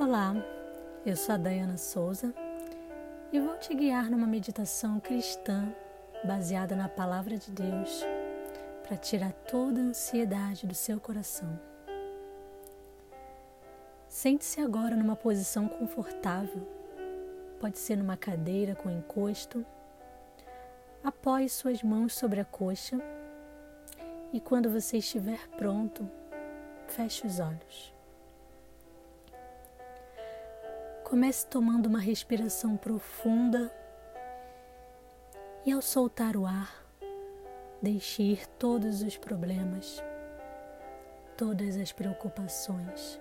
Olá, eu sou a Dayana Souza e vou te guiar numa meditação cristã baseada na Palavra de Deus para tirar toda a ansiedade do seu coração. Sente-se agora numa posição confortável, pode ser numa cadeira com encosto. Apoie suas mãos sobre a coxa e quando você estiver pronto, feche os olhos. Comece tomando uma respiração profunda e, ao soltar o ar, deixe ir todos os problemas, todas as preocupações,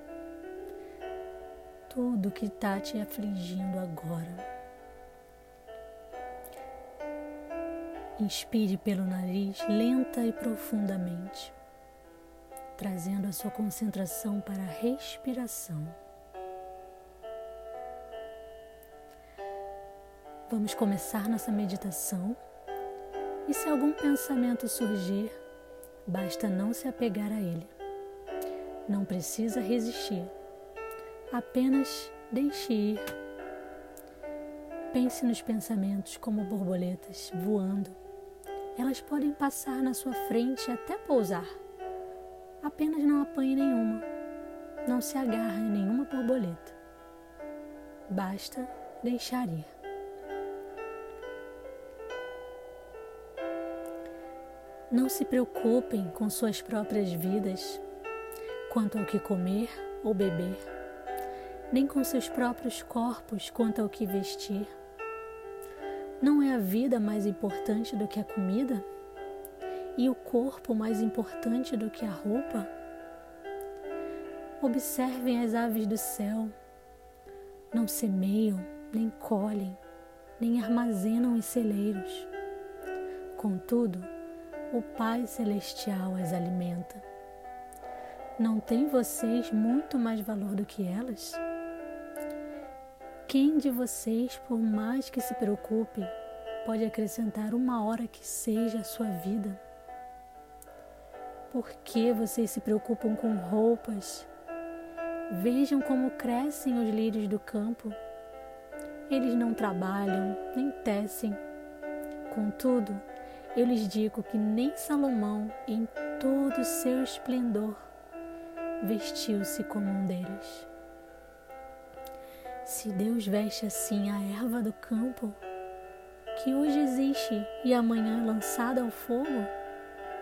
tudo que está te afligindo agora. Inspire pelo nariz lenta e profundamente, trazendo a sua concentração para a respiração. Vamos começar nossa meditação e se algum pensamento surgir, basta não se apegar a ele. Não precisa resistir, apenas deixe ir. Pense nos pensamentos como borboletas voando. Elas podem passar na sua frente até pousar. Apenas não apanhe nenhuma. Não se agarre em nenhuma borboleta. Basta deixar ir. Não se preocupem com suas próprias vidas quanto ao que comer ou beber, nem com seus próprios corpos quanto ao que vestir. Não é a vida mais importante do que a comida? E o corpo mais importante do que a roupa? Observem as aves do céu. Não semeiam, nem colhem, nem armazenam em celeiros. Contudo, o Pai Celestial as alimenta. Não têm vocês muito mais valor do que elas? Quem de vocês, por mais que se preocupe, pode acrescentar uma hora que seja a sua vida? Por que vocês se preocupam com roupas? Vejam como crescem os lírios do campo. Eles não trabalham, nem tecem. Contudo, eu lhes digo que nem Salomão, em todo o seu esplendor, vestiu-se como um deles. Se Deus veste assim a erva do campo, que hoje existe e amanhã é lançada ao fogo,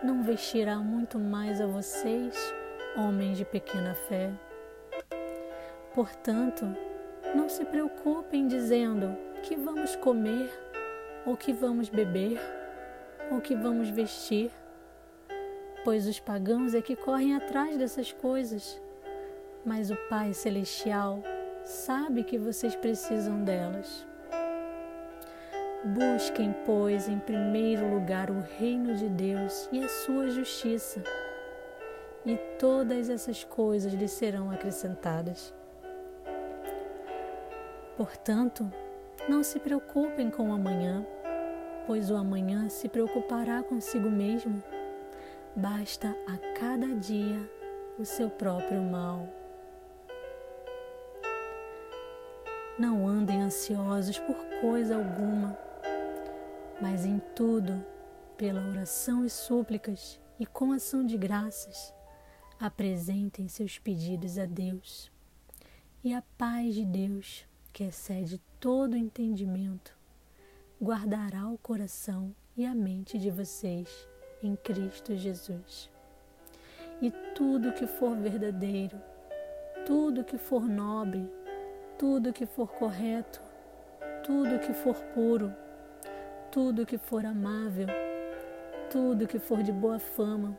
não vestirá muito mais a vocês, homens de pequena fé. Portanto, não se preocupem dizendo que vamos comer ou que vamos beber o que vamos vestir, pois os pagãos é que correm atrás dessas coisas, mas o Pai Celestial sabe que vocês precisam delas. Busquem, pois, em primeiro lugar o reino de Deus e a sua justiça, e todas essas coisas lhe serão acrescentadas. Portanto, não se preocupem com o amanhã pois o amanhã se preocupará consigo mesmo. Basta a cada dia o seu próprio mal. Não andem ansiosos por coisa alguma, mas em tudo, pela oração e súplicas e com ação de graças, apresentem seus pedidos a Deus. E a paz de Deus, que excede todo entendimento, guardará o coração e a mente de vocês em Cristo Jesus. E tudo que for verdadeiro, tudo que for nobre, tudo que for correto, tudo que for puro, tudo que for amável, tudo que for de boa fama,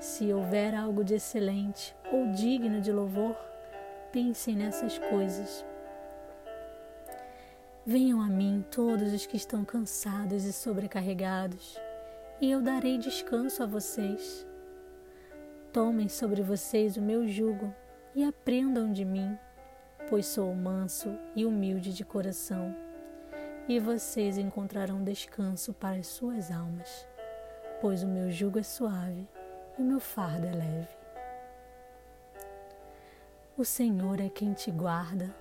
se houver algo de excelente ou digno de louvor, pensem nessas coisas. Venham a mim todos os que estão cansados e sobrecarregados, e eu darei descanso a vocês. Tomem sobre vocês o meu jugo e aprendam de mim, pois sou manso e humilde de coração, e vocês encontrarão descanso para as suas almas, pois o meu jugo é suave e o meu fardo é leve. O Senhor é quem te guarda,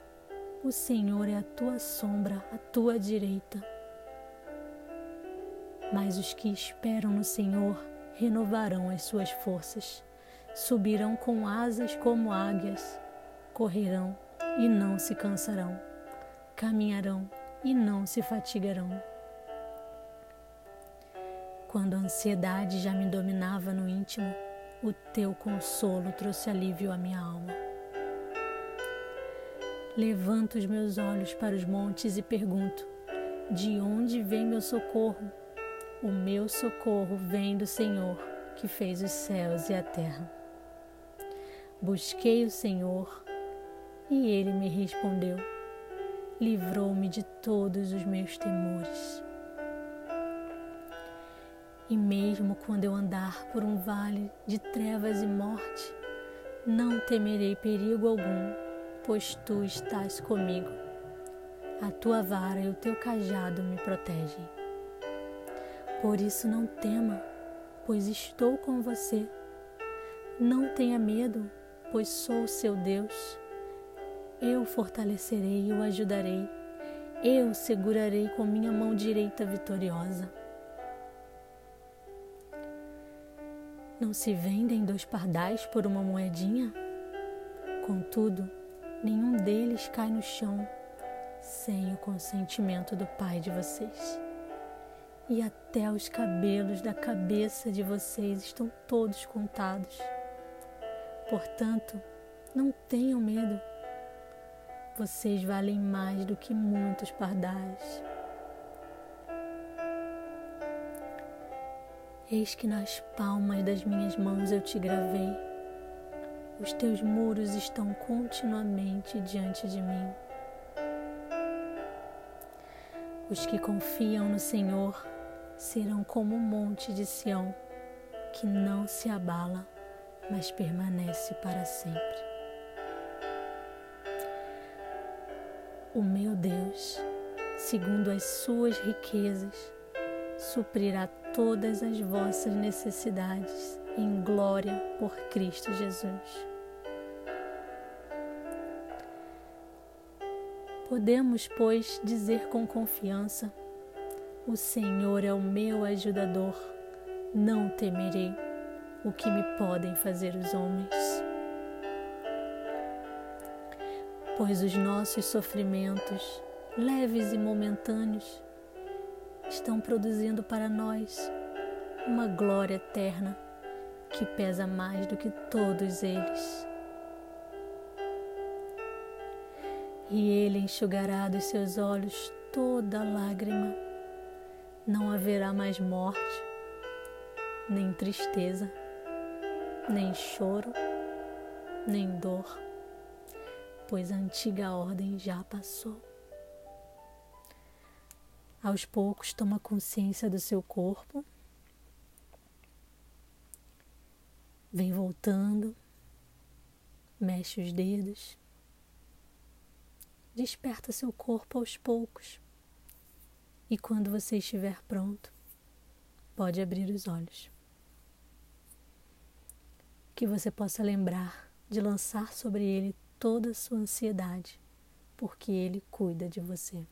o Senhor é a tua sombra, a tua direita. Mas os que esperam no Senhor renovarão as suas forças, subirão com asas como águias, correrão e não se cansarão, caminharão e não se fatigarão. Quando a ansiedade já me dominava no íntimo, o teu consolo trouxe alívio à minha alma. Levanto os meus olhos para os montes e pergunto: de onde vem meu socorro? O meu socorro vem do Senhor, que fez os céus e a terra. Busquei o Senhor e ele me respondeu. Livrou-me de todos os meus temores. E mesmo quando eu andar por um vale de trevas e morte, não temerei perigo algum, pois tu estás comigo. A tua vara e o teu cajado me protegem. Por isso não tema, pois estou com você. Não tenha medo, pois sou seu Deus. Eu fortalecerei e o ajudarei. Eu segurarei com minha mão direita vitoriosa. Não se vendem dois pardais por uma moedinha? Contudo, nenhum deles cai no chão sem o consentimento do Pai de vocês e até os cabelos da cabeça de vocês estão todos contados. Portanto, não tenham medo. Vocês valem mais do que muitos pardais. Eis que nas palmas das minhas mãos eu te gravei. Os teus muros estão continuamente diante de mim. Os que confiam no Senhor serão como o monte de Sião, que não se abala, mas permanece para sempre. O meu Deus, segundo as suas riquezas, suprirá todas as vossas necessidades em glória por Cristo Jesus. Podemos, pois, dizer com confiança: o Senhor é o meu ajudador, não temerei o que me podem fazer os homens. Pois os nossos sofrimentos, leves e momentâneos, estão produzindo para nós uma glória eterna que pesa mais do que todos eles. E Ele enxugará dos seus olhos toda lágrima não haverá mais morte, nem tristeza, nem choro, nem dor, pois a antiga ordem já passou. Aos poucos, toma consciência do seu corpo, vem voltando, mexe os dedos, desperta seu corpo aos poucos. E quando você estiver pronto, pode abrir os olhos. Que você possa lembrar de lançar sobre ele toda a sua ansiedade, porque ele cuida de você.